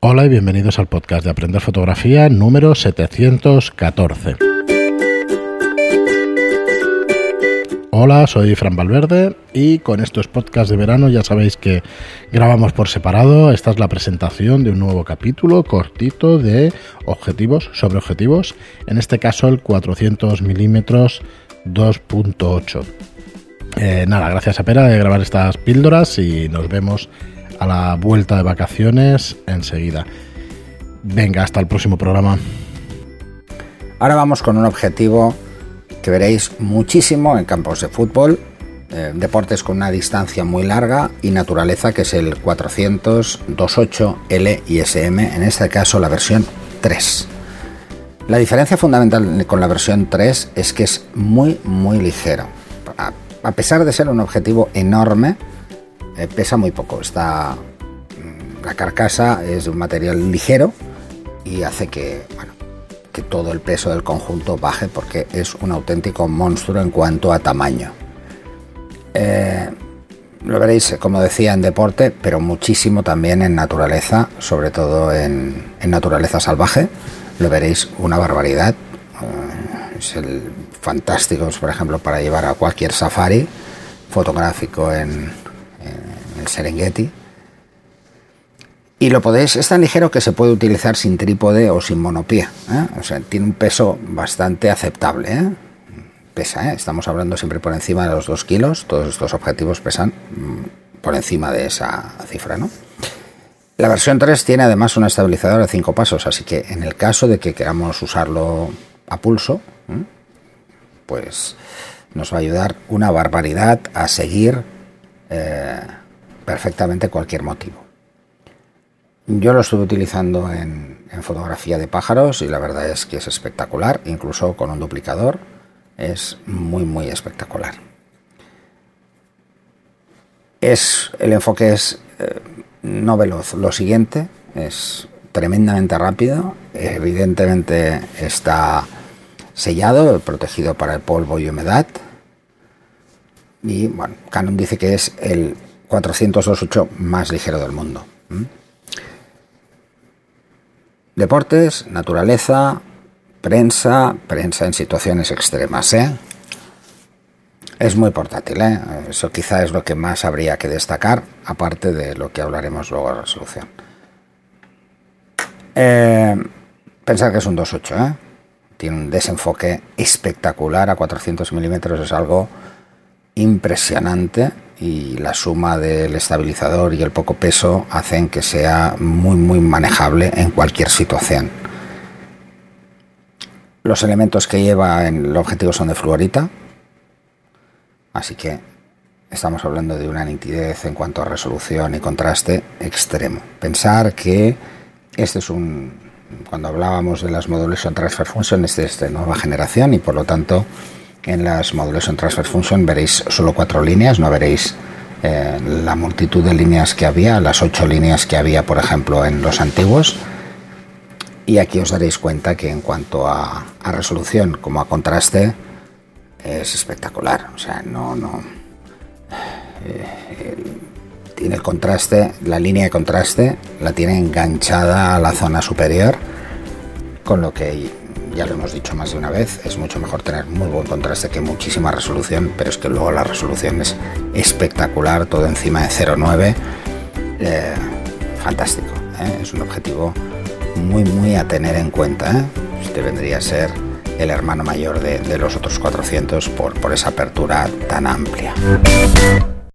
Hola y bienvenidos al podcast de Aprender Fotografía número 714. Hola, soy Fran Valverde y con estos podcasts de verano ya sabéis que grabamos por separado. Esta es la presentación de un nuevo capítulo cortito de objetivos sobre objetivos, en este caso el 400 milímetros 2.8. Eh, nada, gracias a Pera de grabar estas píldoras y nos vemos a la vuelta de vacaciones enseguida. Venga, hasta el próximo programa. Ahora vamos con un objetivo que veréis muchísimo en campos de fútbol, eh, deportes con una distancia muy larga y naturaleza que es el 400 28 L y SM, en este caso la versión 3. La diferencia fundamental con la versión 3 es que es muy muy ligero. A pesar de ser un objetivo enorme, eh, pesa muy poco. Está, mm, la carcasa es de un material ligero y hace que, bueno, que todo el peso del conjunto baje porque es un auténtico monstruo en cuanto a tamaño. Eh, lo veréis, como decía, en deporte, pero muchísimo también en naturaleza, sobre todo en, naturaleza salvaje. Lo veréis una barbaridad. Eh, es el fantástico, por ejemplo, para llevar a cualquier safari fotográfico en, Serengeti y lo podéis, es tan ligero que se puede utilizar sin trípode o sin monopía. ¿eh? O sea, tiene un peso bastante aceptable. ¿eh? Pesa, ¿eh? estamos hablando siempre por encima de los 2 kilos. Todos estos objetivos pesan mm, por encima de esa cifra. ¿no? La versión 3 tiene además un estabilizador de 5 pasos, así que en el caso de que queramos usarlo a pulso, pues nos va a ayudar una barbaridad a seguir perfectamente cualquier motivo. Yo lo estuve utilizando en, fotografía de pájaros y la verdad es que es espectacular, incluso con un duplicador es muy muy espectacular. Es, el enfoque es eh, no veloz, lo siguiente es tremendamente rápido, evidentemente está sellado, protegido para el polvo y humedad. Y bueno, Canon dice que es el 428 más ligero del mundo. Deportes, naturaleza, prensa, prensa en situaciones extremas. ¿eh? Es muy portátil, ¿eh? eso quizá es lo que más habría que destacar, aparte de lo que hablaremos luego de resolución. Eh, pensar que es un 2.8, ¿eh? tiene un desenfoque espectacular a 400 milímetros, es algo impresionante y la suma del estabilizador y el poco peso hacen que sea muy muy manejable en cualquier situación. Los elementos que lleva en el objetivo son de fluorita, así que estamos hablando de una nitidez en cuanto a resolución y contraste extremo. Pensar que este es un, cuando hablábamos de las Modulation Transfer Function, este es de nueva generación y por lo tanto en las Modulation Transfer Function veréis solo cuatro líneas, no veréis eh, la multitud de líneas que había, las ocho líneas que había, por ejemplo, en los antiguos. Y aquí os daréis cuenta que en cuanto a, resolución como a contraste es espectacular. O sea, no, no. Eh, tiene el contraste, la línea de contraste la tiene enganchada a la zona superior, con lo que ya lo hemos dicho más de una vez, es mucho mejor tener muy buen contraste que muchísima resolución, pero es que luego la resolución es espectacular, todo encima de 0,9. Eh, fantástico, ¿eh? es un objetivo muy, muy a tener en cuenta. ¿eh? Este vendría a ser el hermano mayor de, los otros 400 por, por esa apertura tan amplia.